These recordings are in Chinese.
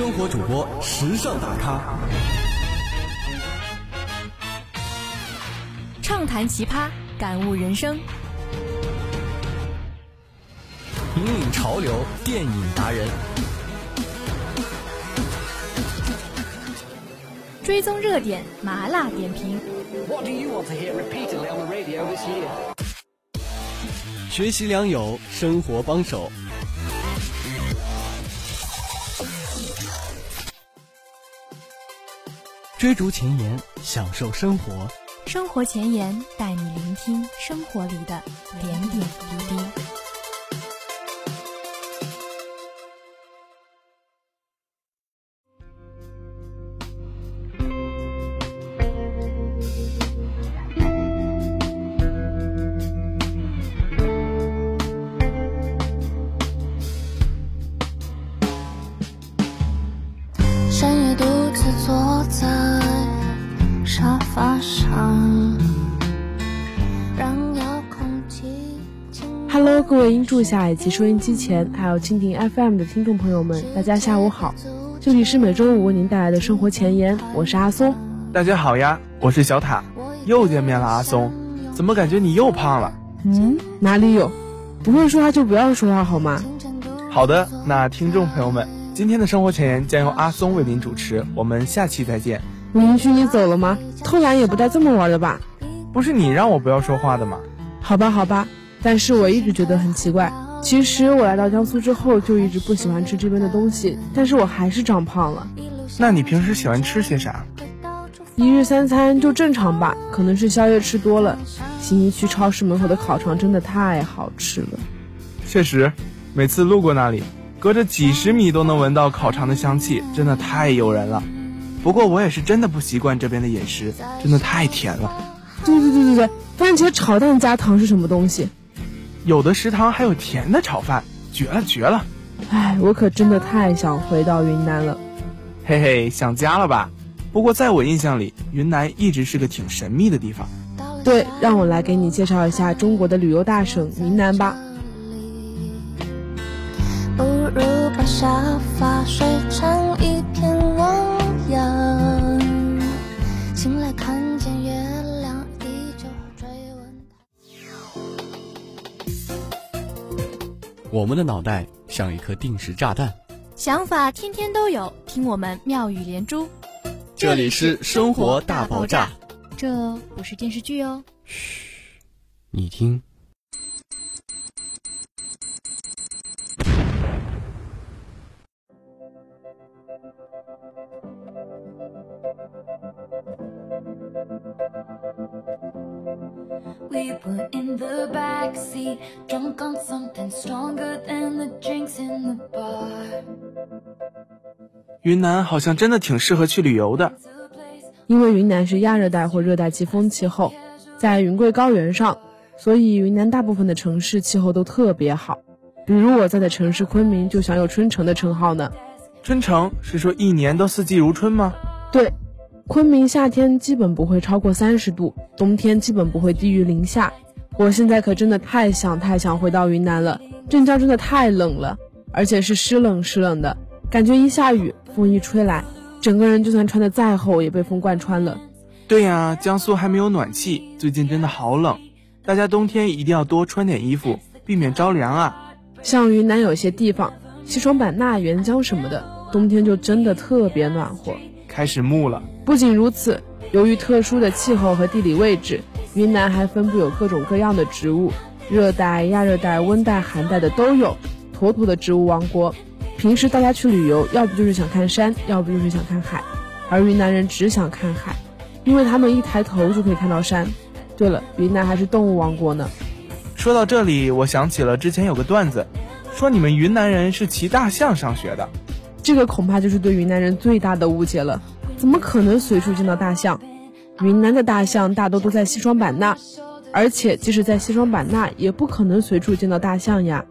生活主播，时尚大咖，畅谈奇葩，感悟人生，引领潮流，电影达人，追踪热点，麻辣点评。学习良友，生活帮手。追逐前沿，享受生活。生活前沿带你聆听生活里的点点滴滴。下以及收音机前，还有蜻蜓 FM 的听众朋友们，大家下午好！这里是每周五为您带来的生活前沿，我是阿松。大家好呀，我是小塔，又见面了，阿松，怎么感觉你又胖了？嗯，哪里有？不会说话就不要说话好吗？好的，那听众朋友们，今天的生活前沿将由阿松为您主持，我们下期再见。允许你走了吗？偷懒也不带这么玩的吧？不是你让我不要说话的吗？好吧，好吧。但是我一直觉得很奇怪。其实我来到江苏之后就一直不喜欢吃这边的东西，但是我还是长胖了。那你平时喜欢吃些啥？一日三餐就正常吧，可能是宵夜吃多了。新一区超市门口的烤肠真的太好吃了。确实，每次路过那里，隔着几十米都能闻到烤肠的香气，真的太诱人了。不过我也是真的不习惯这边的饮食，真的太甜了。对对对对对，番茄炒蛋加糖是什么东西？有的食堂还有甜的炒饭，绝了绝了！哎，我可真的太想回到云南了，嘿嘿，想家了吧？不过在我印象里，云南一直是个挺神秘的地方。对，让我来给你介绍一下中国的旅游大省云南吧。不如把沙发睡我们的脑袋像一颗定时炸弹，想法天天都有。听我们妙语连珠，这里是生活大爆炸，这不是电视剧哦。嘘，你听。云南好像真的挺适合去旅游的，因为云南是亚热带或热带季风气候，在云贵高原上，所以云南大部分的城市气候都特别好。比如我在的城市昆明就享有春城的称号呢。春城是说一年都四季如春吗？对。昆明夏天基本不会超过三十度，冬天基本不会低于零下。我现在可真的太想太想回到云南了。镇江真的太冷了，而且是湿冷湿冷的，感觉一下雨，风一吹来，整个人就算穿的再厚也被风贯穿了。对呀，江苏还没有暖气，最近真的好冷，大家冬天一定要多穿点衣服，避免着凉啊。像云南有些地方，西双版纳、沅江什么的，冬天就真的特别暖和。开始暮了。不仅如此，由于特殊的气候和地理位置，云南还分布有各种各样的植物，热带、亚热带、温带、寒带的都有，妥妥的植物王国。平时大家去旅游，要不就是想看山，要不就是想看海，而云南人只想看海，因为他们一抬头就可以看到山。对了，云南还是动物王国呢。说到这里，我想起了之前有个段子，说你们云南人是骑大象上学的。这个恐怕就是对云南人最大的误解了，怎么可能随处见到大象？云南的大象大多都在西双版纳，而且即使在西双版纳，也不可能随处见到大象呀。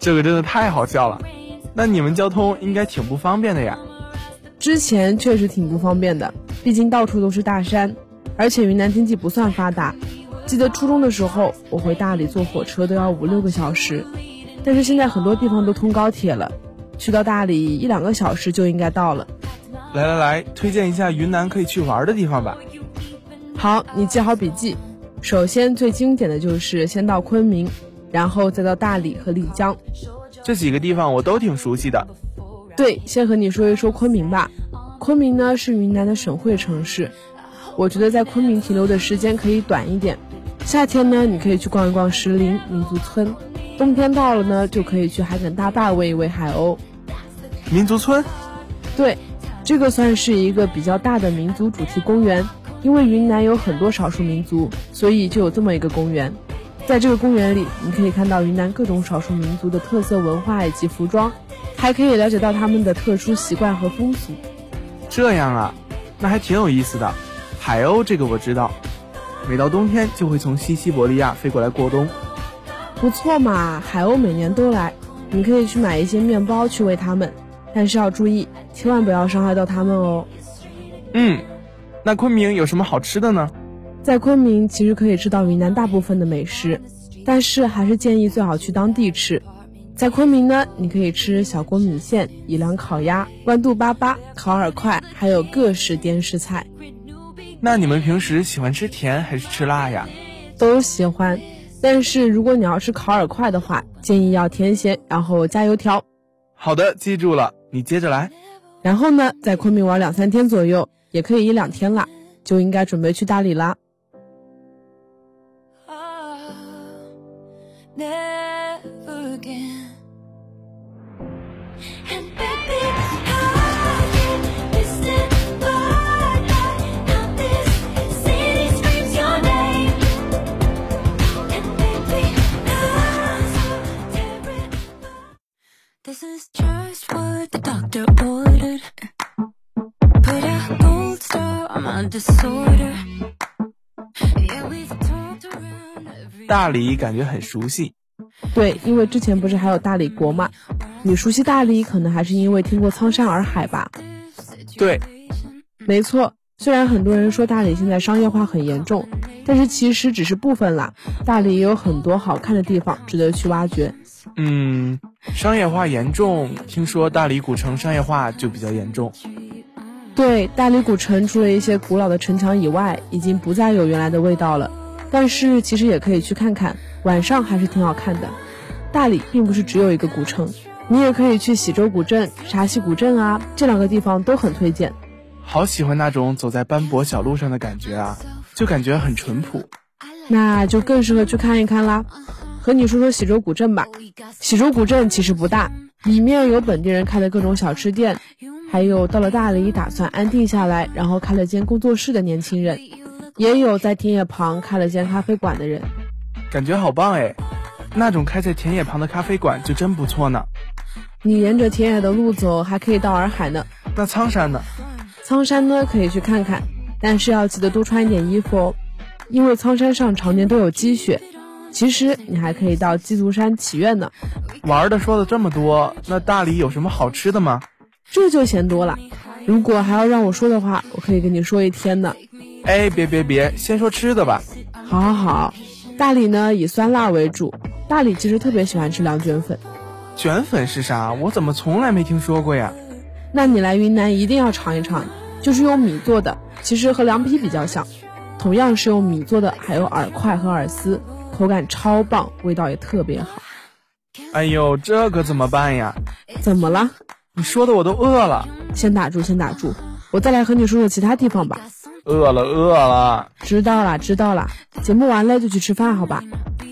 这个真的太好笑了，那你们交通应该挺不方便的呀？之前确实挺不方便的，毕竟到处都是大山，而且云南经济不算发达。记得初中的时候，我回大理坐火车都要五六个小时，但是现在很多地方都通高铁了。去到大理一两个小时就应该到了。来来来，推荐一下云南可以去玩的地方吧。好，你记好笔记。首先最经典的就是先到昆明，然后再到大理和丽江。这几个地方我都挺熟悉的。对，先和你说一说昆明吧。昆明呢是云南的省会城市，我觉得在昆明停留的时间可以短一点。夏天呢，你可以去逛一逛石林民族村；冬天到了呢，就可以去海埂大坝喂一喂海鸥。民族村？对，这个算是一个比较大的民族主题公园。因为云南有很多少数民族，所以就有这么一个公园。在这个公园里，你可以看到云南各种少数民族的特色文化以及服装，还可以了解到他们的特殊习惯和风俗。这样啊，那还挺有意思的。海鸥这个我知道，每到冬天就会从西西伯利亚飞过来过冬。不错嘛，海鸥每年都来，你可以去买一些面包去喂它们，但是要注意，千万不要伤害到它们哦。嗯，那昆明有什么好吃的呢？在昆明其实可以吃到云南大部分的美食，但是还是建议最好去当地吃。在昆明呢，你可以吃小锅米线、宜良烤鸭、豌豆粑粑、烤饵块，还有各式滇式菜。那你们平时喜欢吃甜还是吃辣呀？都喜欢，但是如果你要吃烤饵块的话，建议要甜咸，然后加油条。好的，记住了。你接着来。然后呢，在昆明玩两三天左右，也可以一两天啦，就应该准备去大理啦。大理感觉很熟悉，对，因为之前不是还有大理国嘛？你熟悉大理，可能还是因为听过苍山洱海吧？对，没错。虽然很多人说大理现在商业化很严重，但是其实只是部分啦。大理也有很多好看的地方值得去挖掘。嗯，商业化严重，听说大理古城商业化就比较严重。对，大理古城除了一些古老的城墙以外，已经不再有原来的味道了。但是其实也可以去看看，晚上还是挺好看的。大理并不是只有一个古城，你也可以去喜洲古镇、沙溪古镇啊，这两个地方都很推荐。好喜欢那种走在斑驳小路上的感觉啊，就感觉很淳朴。那就更适合去看一看啦。和你说说喜洲古镇吧。喜洲古镇其实不大，里面有本地人开的各种小吃店。还有到了大理打算安定下来，然后开了间工作室的年轻人，也有在田野旁开了间咖啡馆的人，感觉好棒哎！那种开在田野旁的咖啡馆就真不错呢。你沿着田野的路走，还可以到洱海呢。那苍山呢？苍山呢可以去看看，但是要记得多穿一点衣服哦，因为苍山上常年都有积雪。其实你还可以到鸡足山祈愿呢。玩的说了这么多，那大理有什么好吃的吗？这就嫌多了。如果还要让我说的话，我可以跟你说一天呢。哎，别别别，先说吃的吧。好，好，好。大理呢以酸辣为主。大理其实特别喜欢吃凉卷粉。卷粉是啥？我怎么从来没听说过呀？那你来云南一定要尝一尝，就是用米做的，其实和凉皮比较像。同样是用米做的，还有饵块和饵丝，口感超棒，味道也特别好。哎呦，这可怎么办呀？怎么了？你说的我都饿了，先打住，先打住，我再来和你说说其他地方吧。饿了，饿了。知道了，知道了。节目完了就去吃饭，好吧？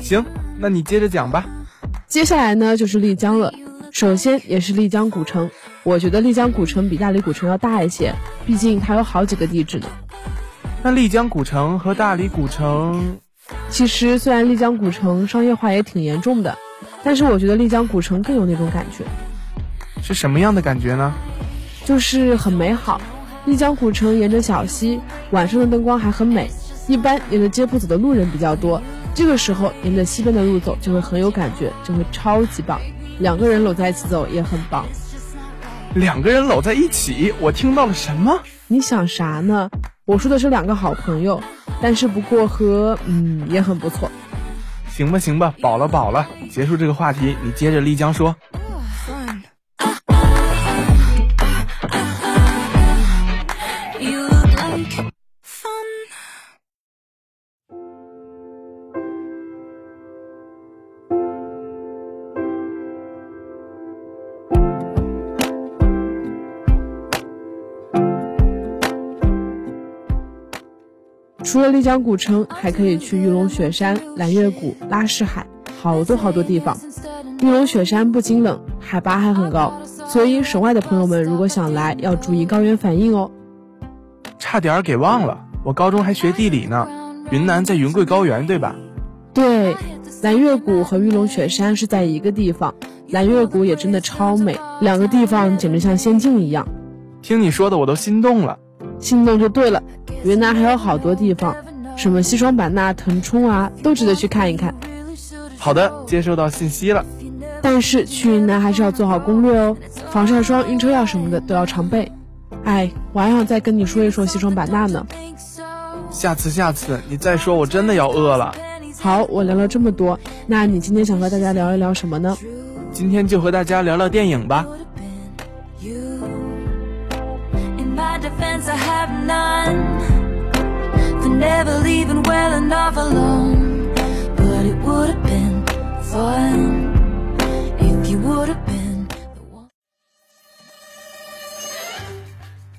行，那你接着讲吧。接下来呢就是丽江了，首先也是丽江古城。我觉得丽江古城比大理古城要大一些，毕竟它有好几个地址呢。那丽江古城和大理古城，其实虽然丽江古城商业化也挺严重的，但是我觉得丽江古城更有那种感觉。是什么样的感觉呢？就是很美好。丽江古城沿着小溪，晚上的灯光还很美。一般沿着街铺走的路人比较多，这个时候沿着西边的路走就会很有感觉，就会超级棒。两个人搂在一起走也很棒。两个人搂在一起，我听到了什么？你想啥呢？我说的是两个好朋友，但是不过和嗯也很不错。行吧行吧，饱了饱了，结束这个话题，你接着丽江说。除了丽江古城，还可以去玉龙雪山、蓝月谷、拉市海，好多好多地方。玉龙雪山不仅冷，海拔还很高，所以省外的朋友们如果想来，要注意高原反应哦。差点给忘了，我高中还学地理呢。云南在云贵高原，对吧？对，蓝月谷和玉龙雪山是在一个地方，蓝月谷也真的超美，两个地方简直像仙境一样。听你说的，我都心动了。心动就对了，云南还有好多地方，什么西双版纳、腾冲啊，都值得去看一看。好的，接收到信息了。但是去云南还是要做好攻略哦，防晒霜、晕车药什么的都要常备。哎，我还想再跟你说一说西双版纳呢。下次，下次你再说，我真的要饿了。好，我聊了这么多，那你今天想和大家聊一聊什么呢？今天就和大家聊聊电影吧。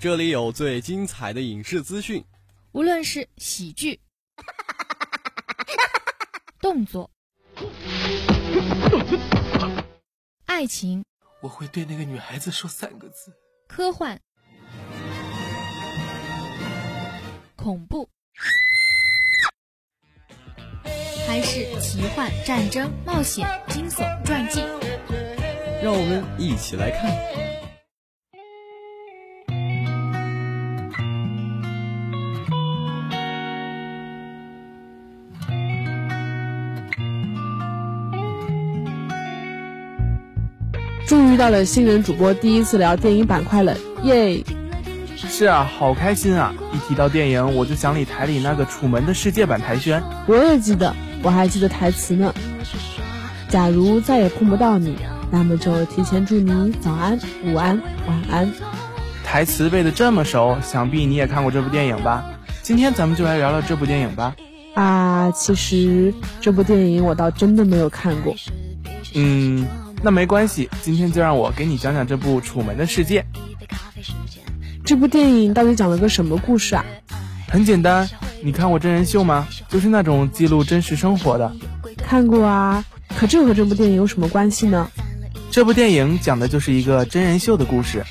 这里有最精彩的影视资讯，无论是喜剧。动作，爱情，我会对那个女孩子说三个字：科幻，恐怖，还是奇幻、战争、冒险、惊悚、传记？让我们一起来看。终于到了新人主播第一次聊电影板块了，耶！是啊，好开心啊！一提到电影，我就想起台里那个《楚门的世界版》台宣。我也记得，我还记得台词呢。假如再也碰不到你，那么就提前祝你早安、午安、晚安。台词背得这么熟，想必你也看过这部电影吧？今天咱们就来聊聊这部电影吧。啊，其实这部电影我倒真的没有看过。嗯。那没关系，今天就让我给你讲讲这部《楚门的世界》。这部电影到底讲了个什么故事啊？很简单，你看过真人秀吗？就是那种记录真实生活的。看过啊，可这和这部电影有什么关系呢？这部电影讲的就是一个真人秀的故事。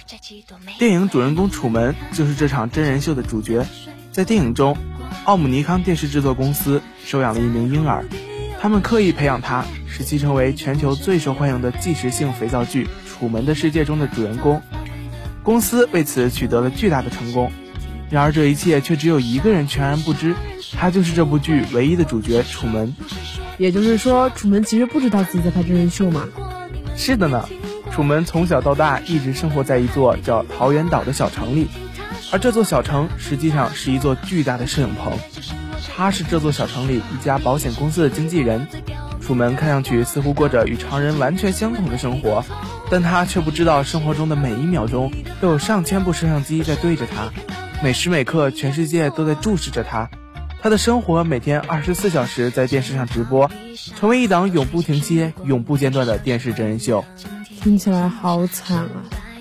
电影主人公楚门就是这场真人秀的主角。在电影中，奥姆尼康电视制作公司收养了一名婴儿，他们刻意培养他。使其成为全球最受欢迎的纪实性肥皂剧《楚门的世界》中的主人公，公司为此取得了巨大的成功。然而这一切却只有一个人全然不知，他就是这部剧唯一的主角楚门。也就是说，楚门其实不知道自己在拍真人秀吗？是的呢，楚门从小到大一直生活在一座叫桃源岛的小城里，而这座小城实际上是一座巨大的摄影棚。他是这座小城里一家保险公司的经纪人。楚门看上去似乎过着与常人完全相同的生活，但他却不知道生活中的每一秒钟都有上千部摄像机在对着他，每时每刻全世界都在注视着他。他的生活每天二十四小时在电视上直播，成为一档永不停歇、永不间断的电视真人秀。听起来好惨啊！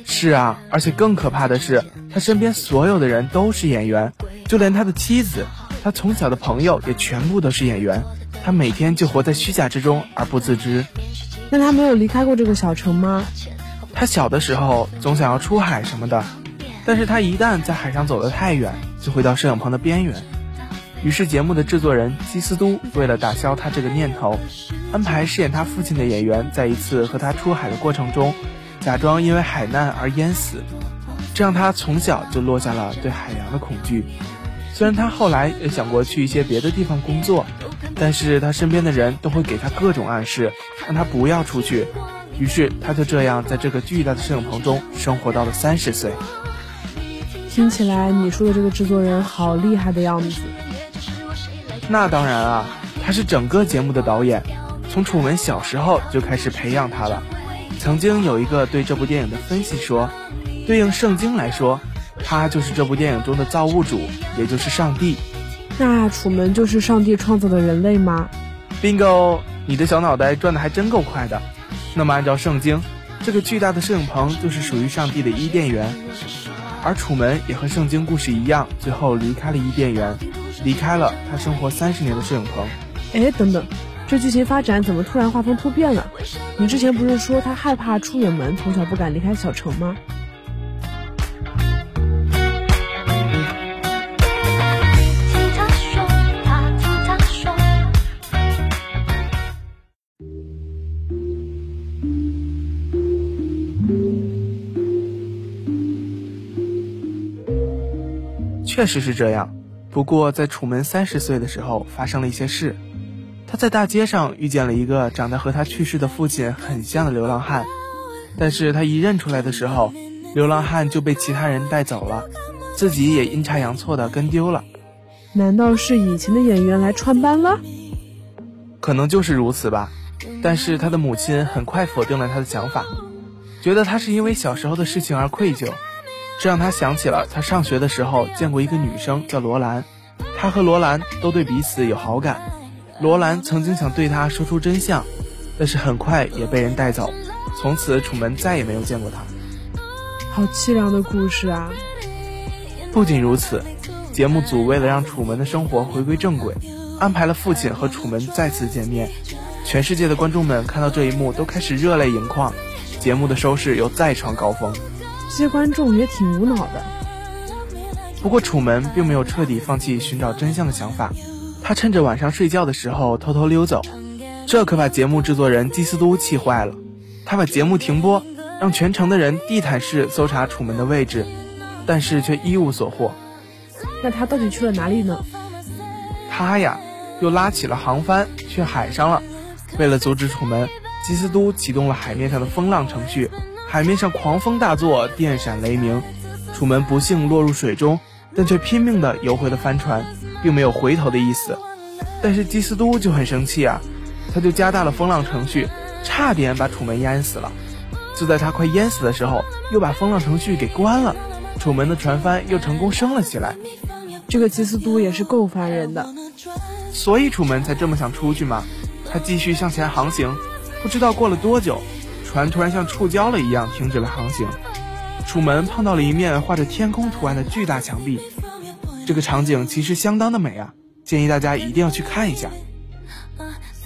是啊，而且更可怕的是，他身边所有的人都是演员，就连他的妻子、他从小的朋友也全部都是演员。他每天就活在虚假之中而不自知。那他没有离开过这个小城吗？他小的时候总想要出海什么的，但是他一旦在海上走得太远，就会到摄影棚的边缘。于是节目的制作人基斯都为了打消他这个念头，安排饰演他父亲的演员在一次和他出海的过程中，假装因为海难而淹死，这让他从小就落下了对海洋的恐惧。虽然他后来也想过去一些别的地方工作。但是他身边的人都会给他各种暗示，让他不要出去。于是他就这样在这个巨大的摄影棚中生活到了三十岁。听起来你说的这个制作人好厉害的样子。那当然啊，他是整个节目的导演，从楚门小时候就开始培养他了。曾经有一个对这部电影的分析说，对应圣经来说，他就是这部电影中的造物主，也就是上帝。那楚门就是上帝创造的人类吗？Bingo，你的小脑袋转的还真够快的。那么按照圣经，这个巨大的摄影棚就是属于上帝的伊甸园，而楚门也和圣经故事一样，最后离开了伊甸园。离开了他生活三十年的摄影棚。哎，等等，这剧情发展怎么突然画风突变了？你之前不是说他害怕出远门，从小不敢离开小城吗？确实是这样，不过在楚门三十岁的时候发生了一些事。他在大街上遇见了一个长得和他去世的父亲很像的流浪汉，但是他一认出来的时候，流浪汉就被其他人带走了，自己也阴差阳错的跟丢了。难道是以前的演员来串班了？可能就是如此吧。但是他的母亲很快否定了他的想法，觉得他是因为小时候的事情而愧疚。这让他想起了他上学的时候见过一个女生叫罗兰，他和罗兰都对彼此有好感。罗兰曾经想对他说出真相，但是很快也被人带走。从此，楚门再也没有见过他。好凄凉的故事啊！不仅如此，节目组为了让楚门的生活回归正轨，安排了父亲和楚门再次见面。全世界的观众们看到这一幕都开始热泪盈眶，节目的收视又再创高峰。这些观众也挺无脑的。不过楚门并没有彻底放弃寻找真相的想法，他趁着晚上睡觉的时候偷偷溜走，这可把节目制作人基斯都气坏了。他把节目停播，让全城的人地毯式搜查楚门的位置，但是却一无所获。那他到底去了哪里呢？他呀，又拉起了航帆去海上了。为了阻止楚门，基斯都启动了海面上的风浪程序。海面上狂风大作，电闪雷鸣，楚门不幸落入水中，但却拼命地游回了帆船，并没有回头的意思。但是基斯都就很生气啊，他就加大了风浪程序，差点把楚门淹死了。就在他快淹死的时候，又把风浪程序给关了，楚门的船帆又成功升了起来。这个基斯都也是够烦人的，所以楚门才这么想出去嘛。他继续向前航行，不知道过了多久。船突然像触礁了一样停止了航行，楚门碰到了一面画着天空图案的巨大墙壁，这个场景其实相当的美啊，建议大家一定要去看一下。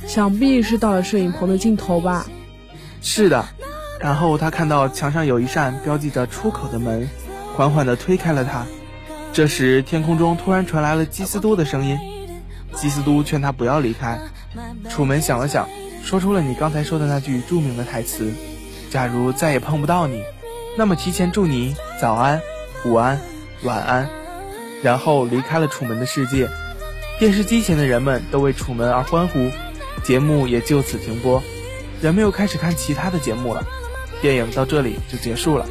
想必是到了摄影棚的尽头吧？是的，然后他看到墙上有一扇标记着出口的门，缓缓地推开了它。这时天空中突然传来了基斯都的声音，基斯都劝他不要离开。楚门想了想。说出了你刚才说的那句著名的台词：“假如再也碰不到你，那么提前祝你早安、午安、晚安。”然后离开了楚门的世界。电视机前的人们都为楚门而欢呼，节目也就此停播，人们又开始看其他的节目了。电影到这里就结束了。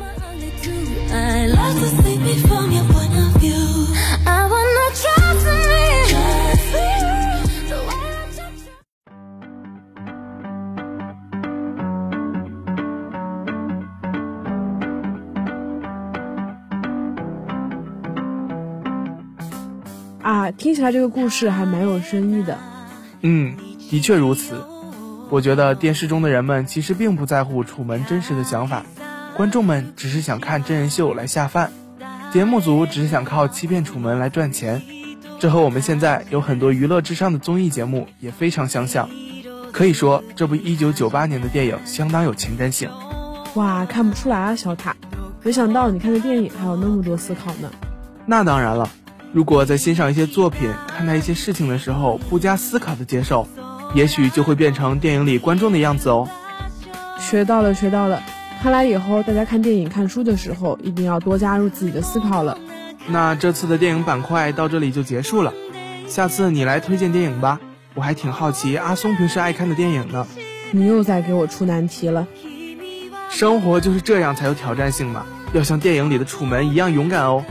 听起来这个故事还蛮有深意的。嗯，的确如此。我觉得电视中的人们其实并不在乎楚门真实的想法，观众们只是想看真人秀来下饭，节目组只是想靠欺骗楚门来赚钱。这和我们现在有很多娱乐至上的综艺节目也非常相像。可以说，这部1998年的电影相当有前瞻性。哇，看不出来啊，小塔，没想到你看的电影还有那么多思考呢。那当然了。如果在欣赏一些作品、看待一些事情的时候不加思考的接受，也许就会变成电影里观众的样子哦。学到了，学到了。看来以后大家看电影、看书的时候，一定要多加入自己的思考了。那这次的电影板块到这里就结束了，下次你来推荐电影吧。我还挺好奇阿松平时爱看的电影呢。你又在给我出难题了。生活就是这样才有挑战性嘛，要像电影里的楚门一样勇敢哦。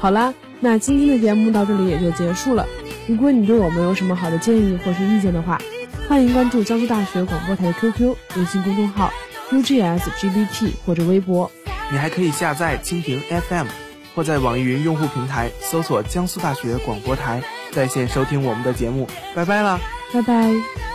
好啦。那今天的节目到这里也就结束了。如果你对我们有什么好的建议或是意见的话，欢迎关注江苏大学广播台的 QQ 微信公众号 UGSGBT 或者微博。你还可以下载蜻蜓 FM，或在网易云用户平台搜索江苏大学广播台，在线收听我们的节目。拜拜了，拜拜。